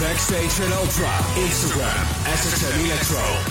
Backstage Ultra. Instagram, SSM Electro.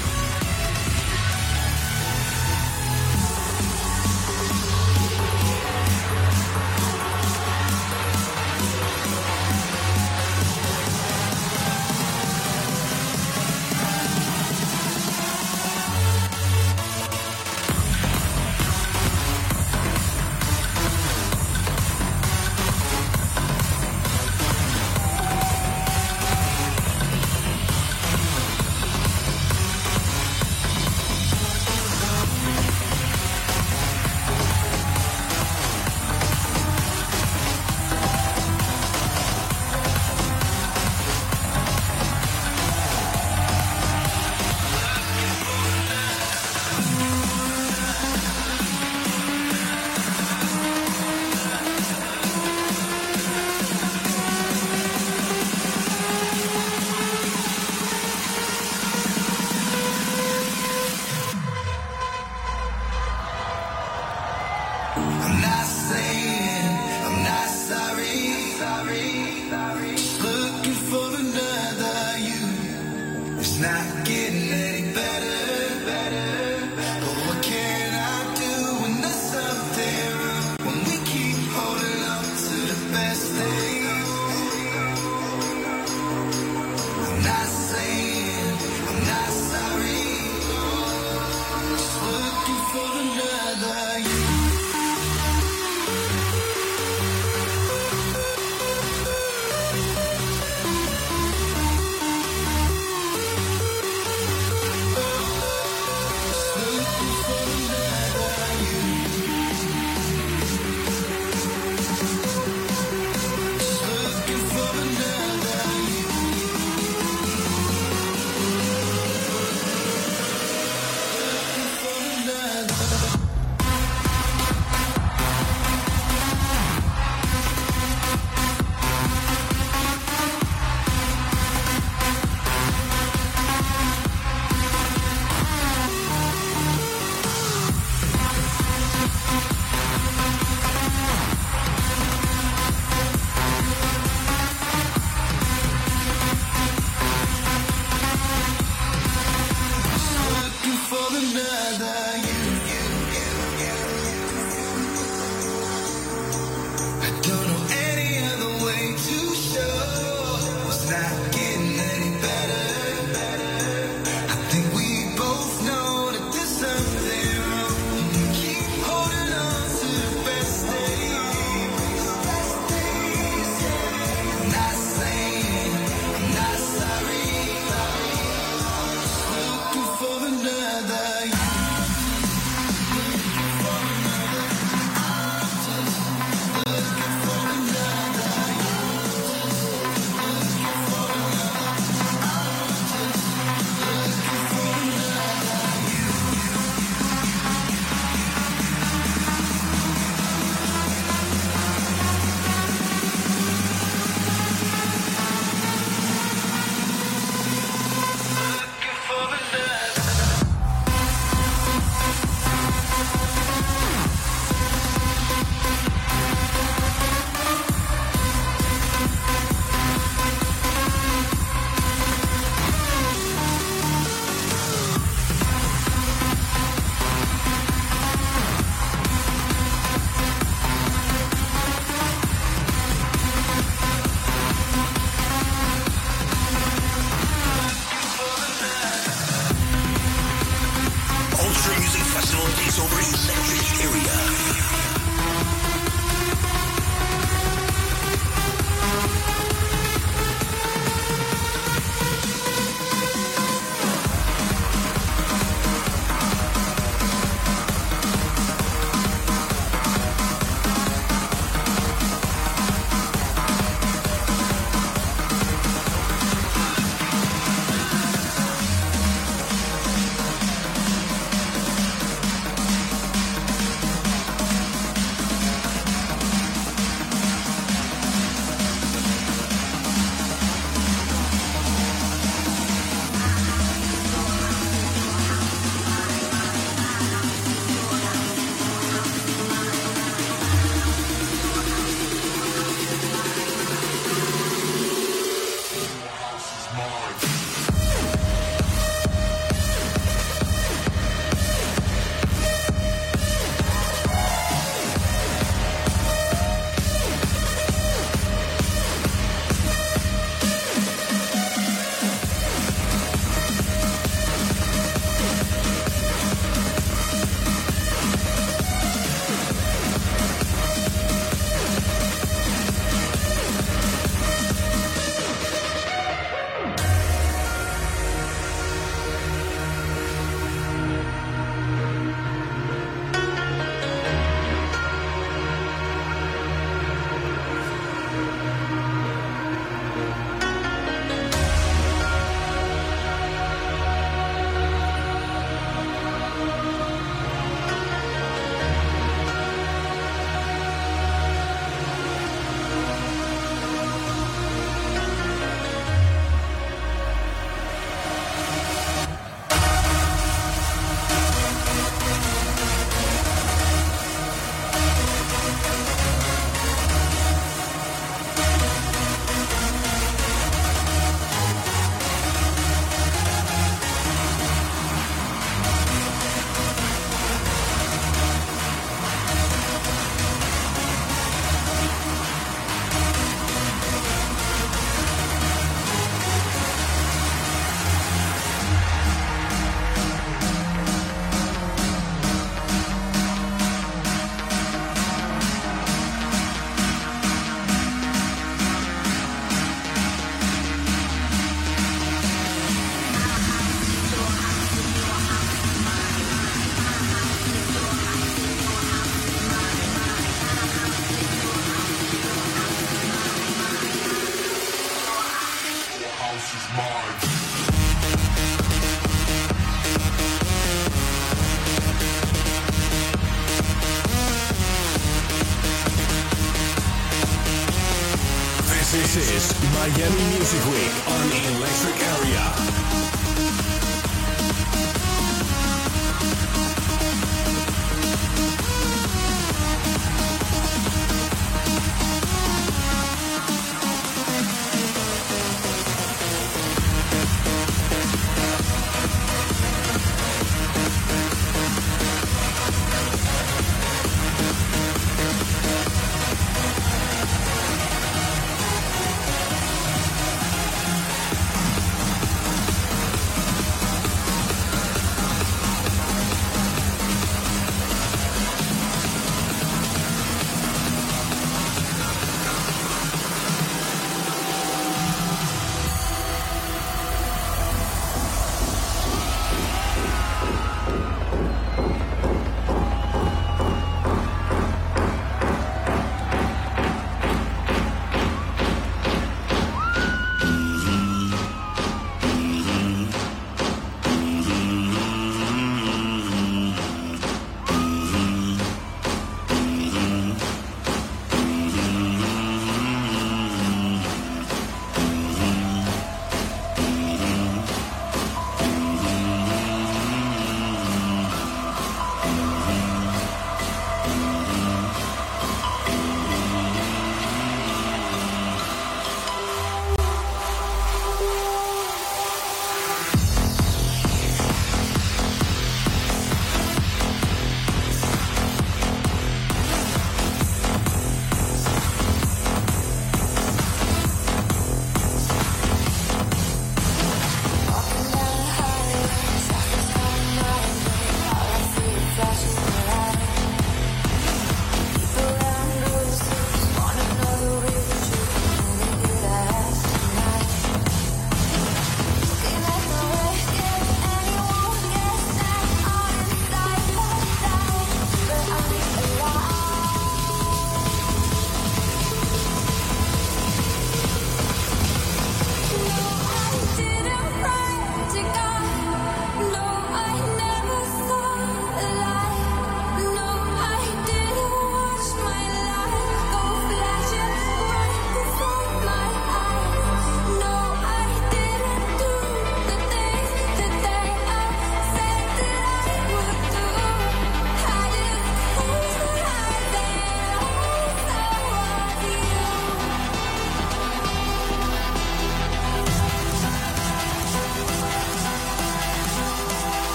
Music Week on Electric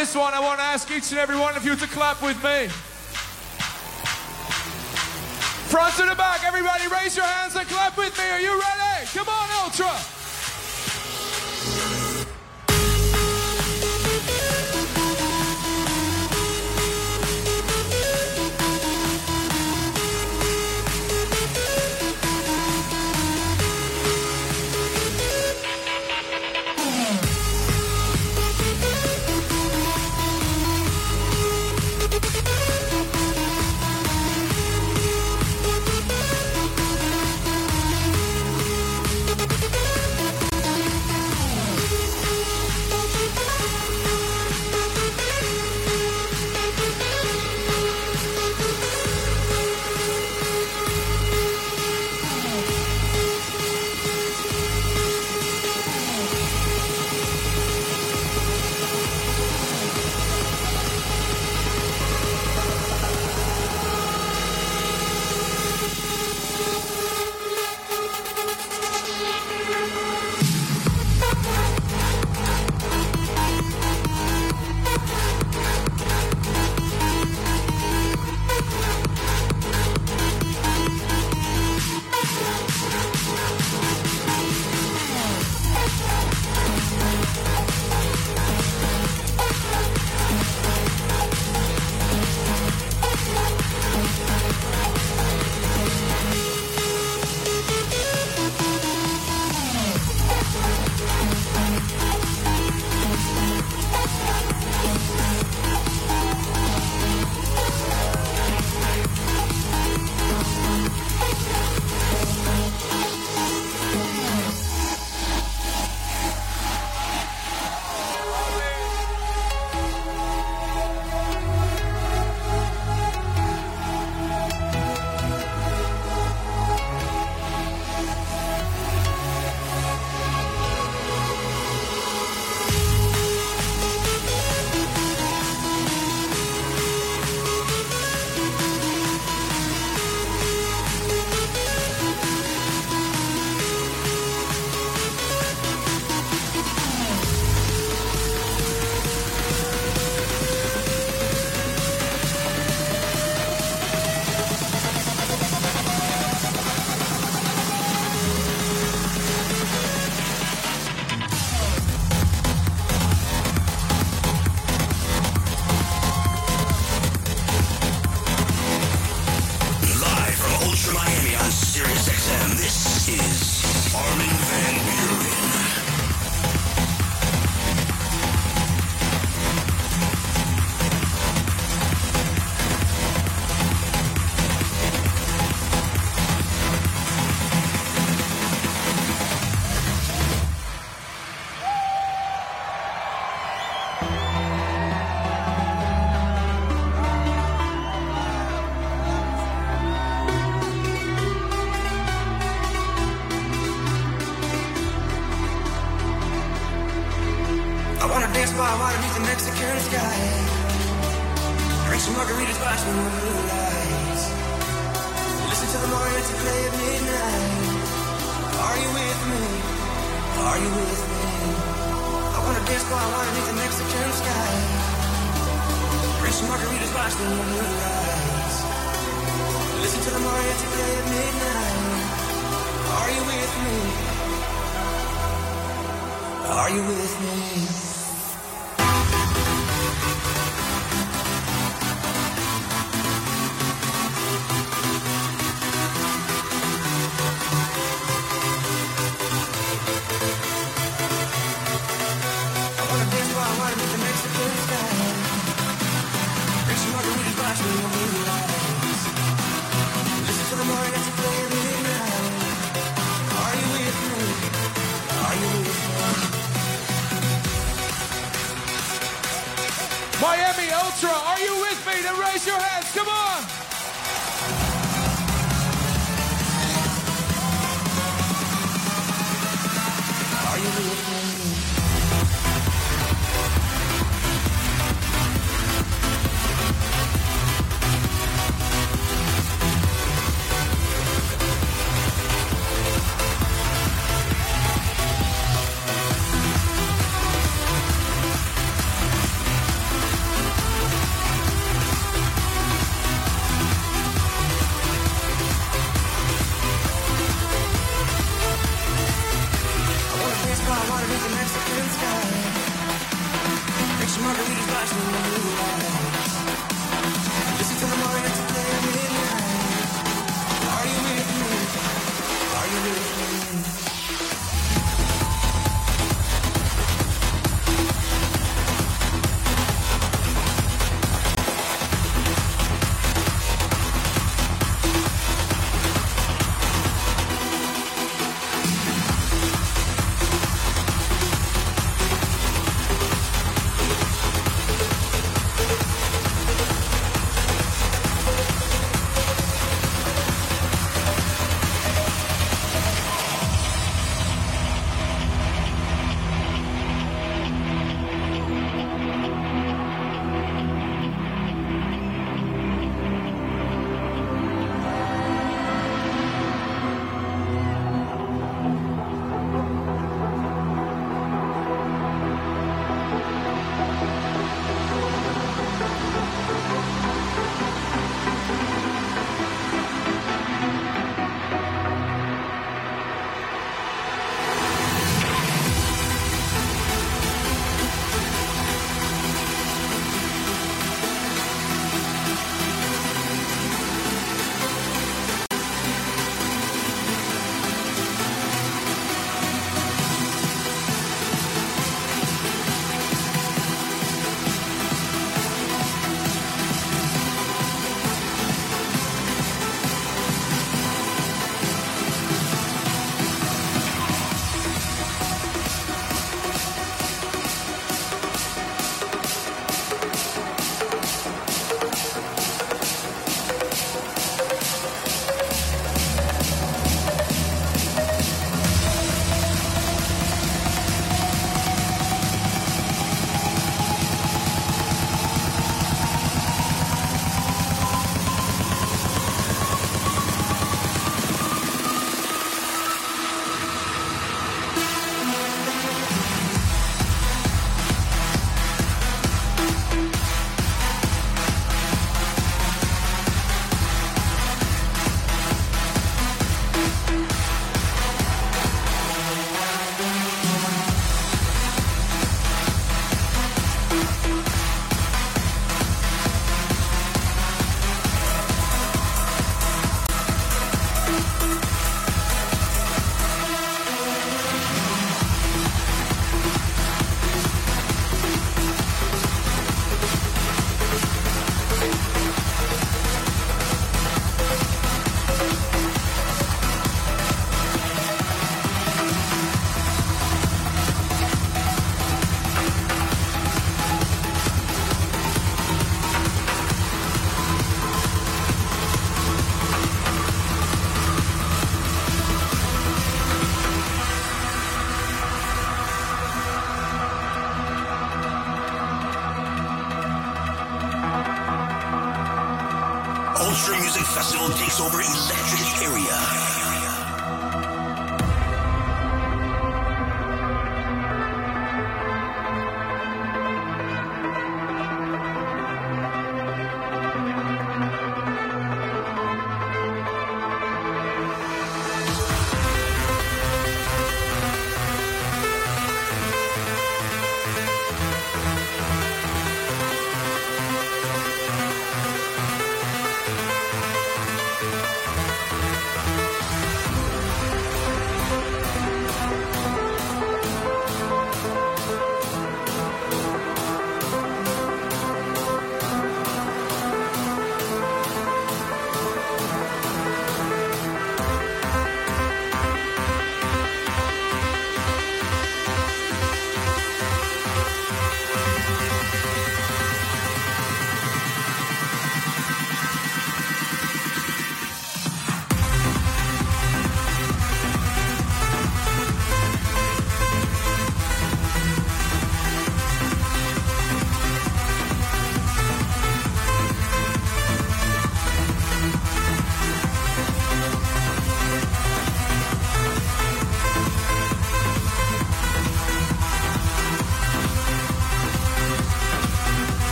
this one, I want to ask each and every one of you to clap with me. Front to the back, everybody raise your hands and clap with me. Are you ready? Come on, Ultra.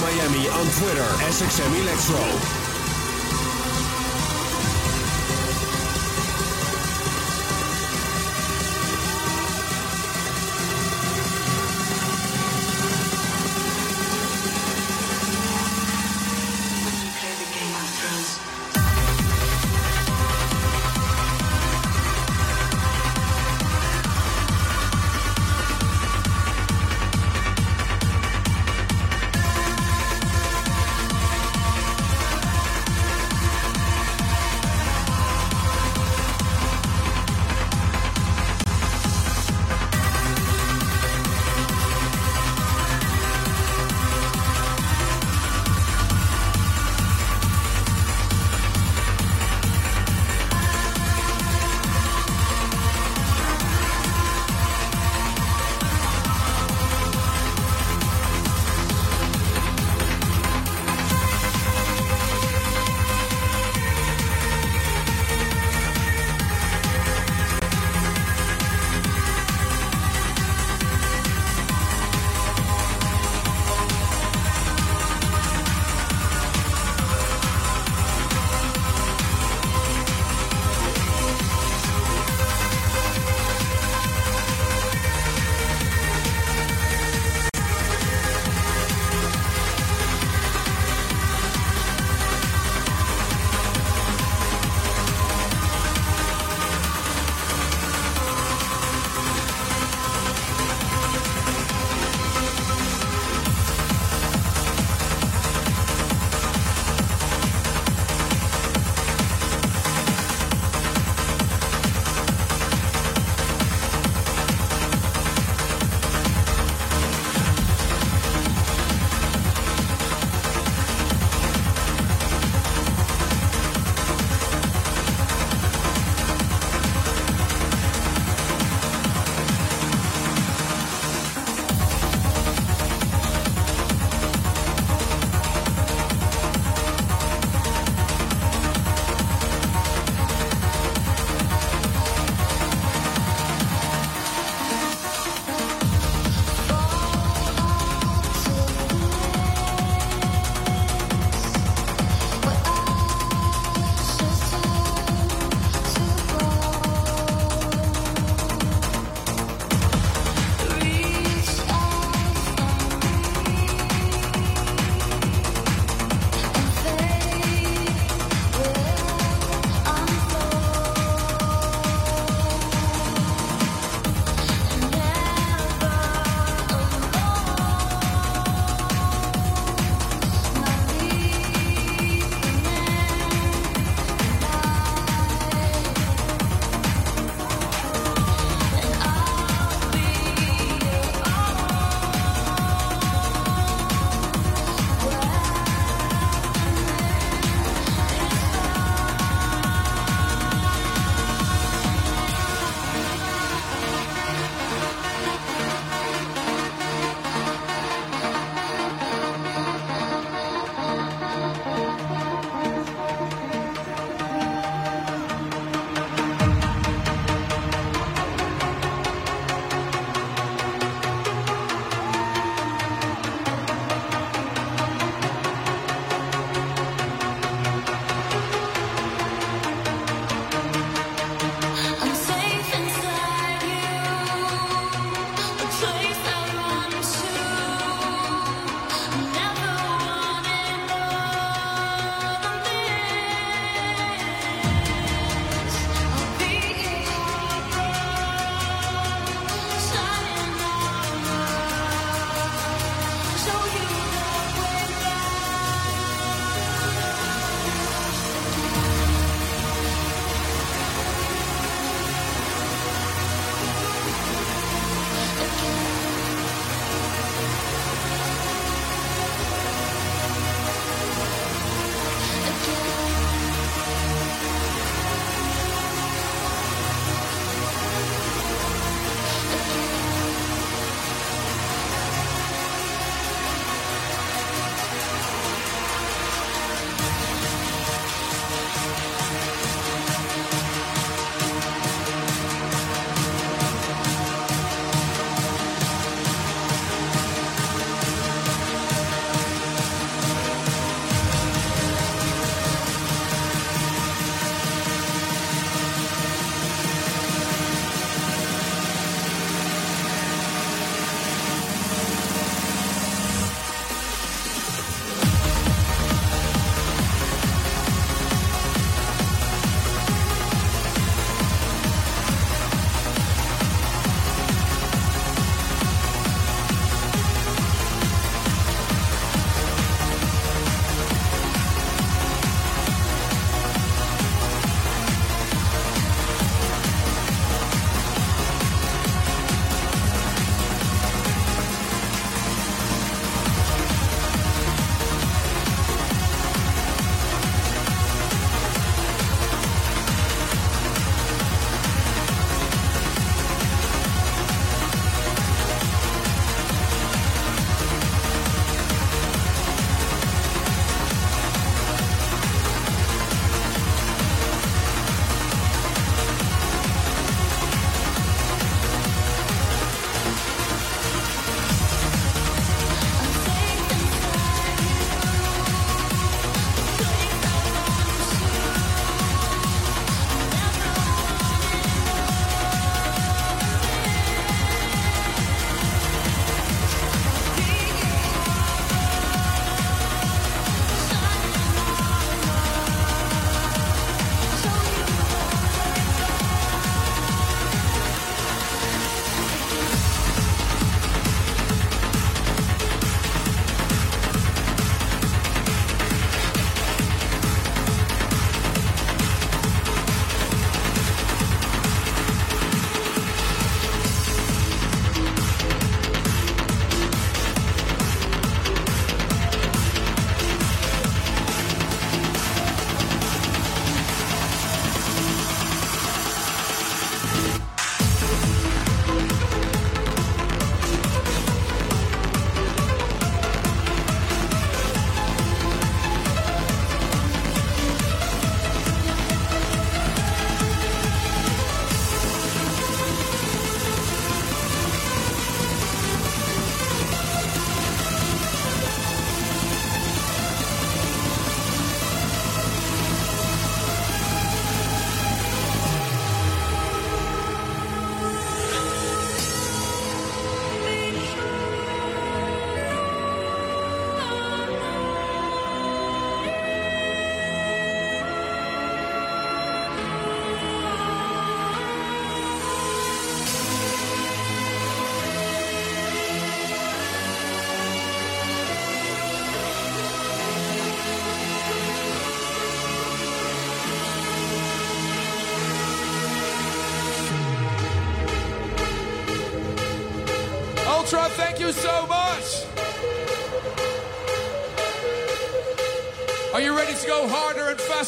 Miami on Twitter, SXM Electro.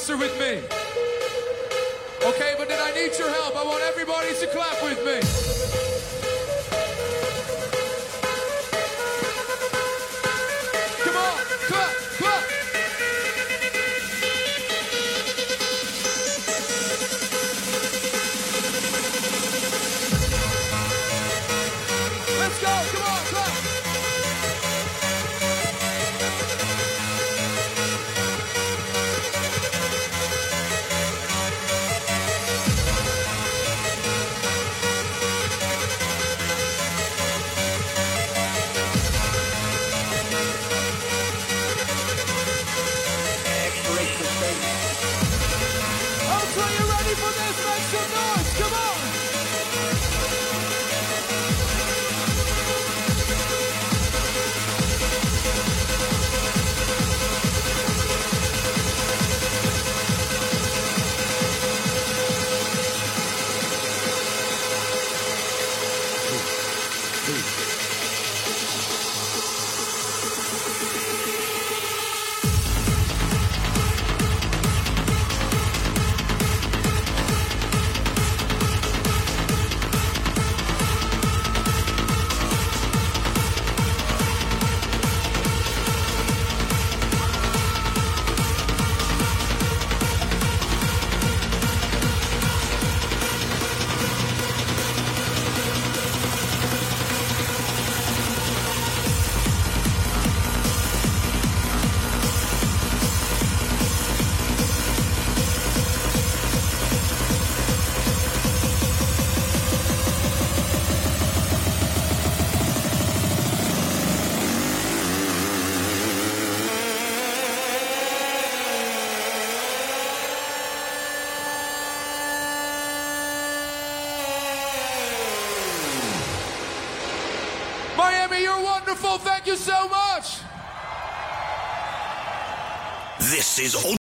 With me? Okay, but then I need your help. I want everybody to clap with me. is